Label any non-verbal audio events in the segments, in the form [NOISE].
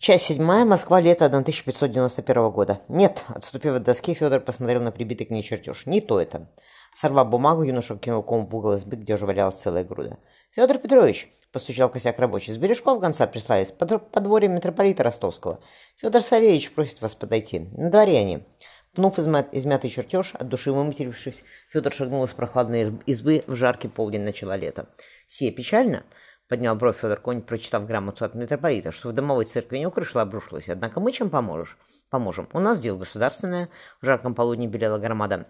Часть седьмая. Москва. Лето 1591 года. Нет, отступив от доски, Федор посмотрел на прибитый к ней чертеж. Не то это. Сорвав бумагу, юноша кинул ком в угол избы, где уже валялась целая груда. «Федор Петрович!» – постучал косяк рабочий. «С бережков гонца прислались, под подворье митрополита Ростовского. Федор Савельевич просит вас подойти. На дворе они». Пнув измят, измятый чертеж, от души выматерившись, Федор шагнул из прохладной избы в жаркий полдень начала лета. «Сие печально?» — поднял бровь Федор Конь, прочитав грамоту от митрополита, что в домовой церкви не укрышло, обрушилось. Однако мы чем поможешь? Поможем. У нас дело государственное. В жарком полудне белела громада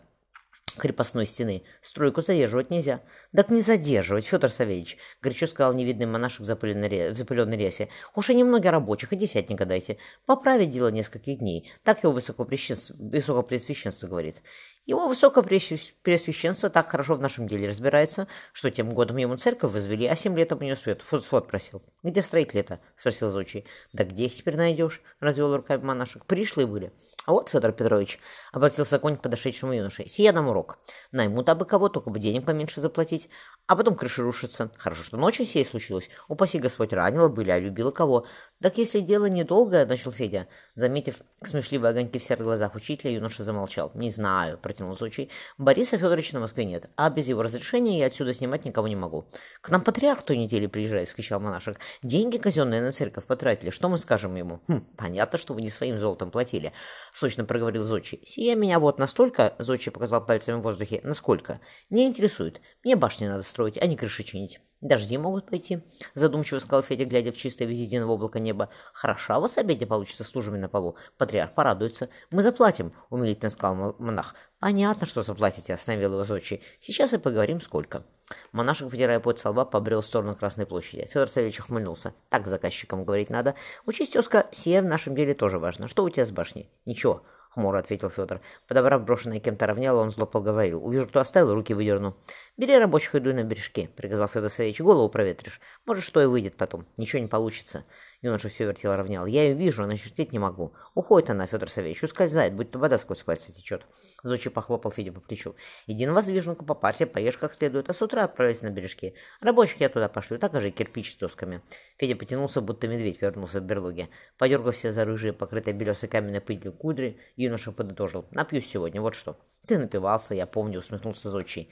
крепостной стены. Стройку задерживать нельзя. Так не задерживать, Федор Савельевич, горячо сказал невидный монашек в запыленной, запыленной рясе. Уж и немного рабочих, и десятника дайте. Поправить дело нескольких дней. Так его высокопресвященство, высокопресвященство говорит. Его высокопреосвященство так хорошо в нашем деле разбирается, что тем годом ему церковь возвели, а семь лет об нее свет, свод просил. «Где строить лето?» — спросил Зочий. «Да где их теперь найдешь?» — развел руками монашек. «Пришлые были». «А вот, Федор Петрович», — обратился конь к подошедшему юноше, — «сия нам урок. Наймут абы кого, только бы денег поменьше заплатить, а потом крыша рушится. Хорошо, что ночью сей случилось. Упаси Господь, ранила были, а любила кого. Так если дело недолгое, — начал Федя. Заметив смешливые огоньки в серых глазах учителя, юноша замолчал. «Не знаю», — протянул случай. «Бориса Федоровича на Москве нет, а без его разрешения я отсюда снимать никого не могу». «К нам патриарх той недели приезжает», — скричал монашек. «Деньги казенные на церковь потратили. Что мы скажем ему?» «Хм, понятно, что вы не своим золотом платили», — сочно проговорил Зодчий. «Сия меня вот настолько», — Зодчий показал пальцами в воздухе, — «насколько? Не интересует. Мне башни надо строить, а не крыши чинить. Дожди могут пойти, задумчиво сказал Федя, глядя в чистое в облако неба. Хороша у вас обеде получится с лужами на полу. Патриарх порадуется. Мы заплатим, умилительно сказал монах. Понятно, что заплатите, остановил его Зодчий. Сейчас и поговорим, сколько. Монашек, вытирая пот со лба, побрел в сторону Красной площади. Федор Савельевич ухмыльнулся. Так заказчикам говорить надо. Учись, тезка, сие в нашем деле тоже важно. Что у тебя с башней? Ничего. — хмуро ответил Федор. Подобрав брошенное кем-то равняло, он зло поговорил. «Увижу, кто оставил, руки выдерну». «Бери рабочих и дуй на бережки», — приказал Федор Савельевич. «Голову проветришь. Может, что и выйдет потом. Ничего не получится». Юноша все вертел равнял. Я ее вижу, но чертить не могу. Уходит она, Федор Савельевич, ускользает, будь то вода сквозь пальцы течет. Зочи похлопал Федя по плечу. Иди на воздвиженку, попарься, поешь как следует, а с утра отправляйся на бережки. Рабочих я туда пошлю, так же кирпич с досками. Федя потянулся, будто медведь вернулся в берлоге. Подергав все за рыжие, покрытые белесой каменной пылью кудри, юноша подытожил. Напьюсь сегодня, вот что. Ты напивался, я помню, усмехнулся Зочий.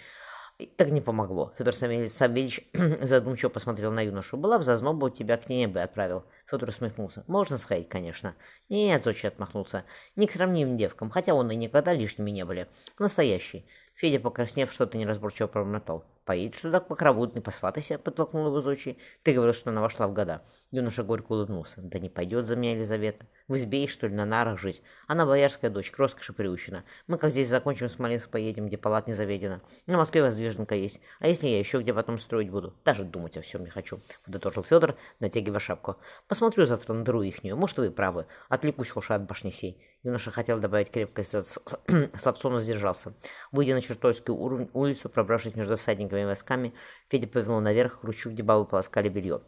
Так не помогло. Федор Савельевич [CLEARS THROAT] задумчиво посмотрел на юношу. Была бы зазноба, у тебя к ней бы отправил. Федор усмехнулся. Можно сходить, конечно. Нет, Зочи отмахнулся. Не к сравнимым девкам, хотя он и никогда лишними не были. Настоящий. Федя, покраснев, что-то неразборчиво промотал. Поедет что так покровутный, посватайся, подтолкнул его Зочи. Ты говорил, что она вошла в года. Юноша горько улыбнулся. Да не пойдет за меня Елизавета. В избе что ли, на нарах жить. Она боярская дочь, к роскоши приучена. Мы как здесь закончим, в Смоленск поедем, где палат не заведено. На Москве воздвиженка есть. А если я еще где потом строить буду? Даже думать о всем не хочу, подытожил Федор, натягивая шапку. Посмотрю завтра на дыру ихнюю. Может, вы правы. Отвлекусь уж от башни сей. Юноша хотел добавить крепкость [CLEARS THROAT] словцо, но сдержался. Выйдя на Чертольскую улицу, пробравшись между всадниками и войсками, Федя повернул наверх к ручью, где бабы полоскали белье.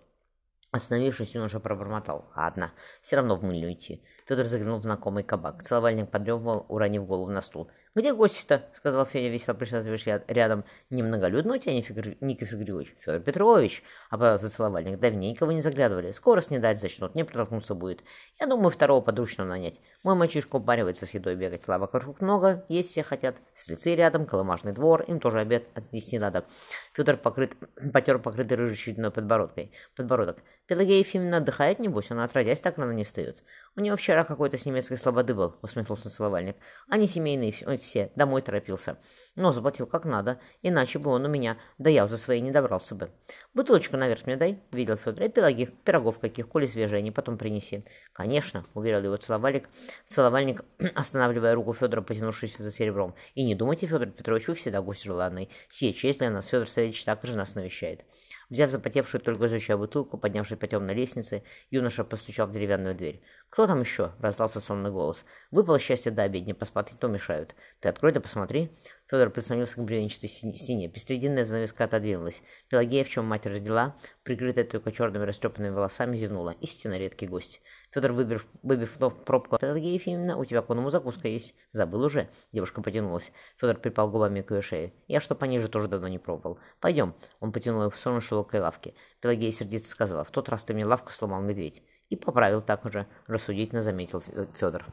Остановившись, уже пробормотал. «Ладно, все равно в мыльню идти». Федор заглянул в знакомый кабак. Целовальник подрёбывал, уронив голову на стул. «Где гости-то?» — сказал Федя, весело присаживаясь рядом. «Немноголюдно у тебя, Никифор Григорьевич?» «Федор Петрович!» — оправдался целовальник. «Давненько вы не заглядывали. Скоро снедать зачнут, не протолкнуться будет. Я думаю, второго подручного нанять. Мой мальчишка упаривается с едой бегать. Лавок вокруг много, есть все хотят. Стрельцы рядом, колымажный двор, им тоже обед отнести надо». Федор покрыт, [CLEARS THROAT] потер покрытый рыжей подбородкой. Подбородок. «Пелагея Ефимовна отдыхает, небось? Она отродясь так рано не встает». «У него вчера какой-то с немецкой слободы был», — усмехнулся целовальник. «Они семейные все, домой торопился. Но заплатил как надо, иначе бы он у меня да я за свои не добрался бы. Бутылочку наверх мне дай», — видел Федор. «И пироги, пирогов каких, коли свежие, они потом принеси». «Конечно», — уверил его целовальник, целовальник, [CLEARS THROAT] останавливая руку Федора, потянувшись за серебром. «И не думайте, Федор Петрович, вы всегда гость желанный. Честь для нас Федор Савельевич так же нас навещает». Взяв запотевшую только изучая бутылку, поднявшись по темной лестнице, юноша постучал в деревянную дверь. «Кто там еще?» — раздался сонный голос. «Выпало счастье до обедни, поспать то мешают. Ты открой да посмотри». Федор прислонился к бревенчатой стене. Пестрединная занавеска отодвинулась. Пелагея, в чем мать родила, прикрытая только черными растрепанными волосами, зевнула. Истинно редкий гость. Федор, выбив, выбив пробку, Пелагея Ефимовна, у тебя к оному закуска есть. Забыл уже. Девушка потянулась. Федор припал губами к ее шее. Я что пониже тоже давно не пробовал. Пойдем. Он потянул ее в сторону шелокой лавки. Пелагея сердито сказала. В тот раз ты мне лавку сломал медведь. И поправил так уже, рассудительно заметил Федор.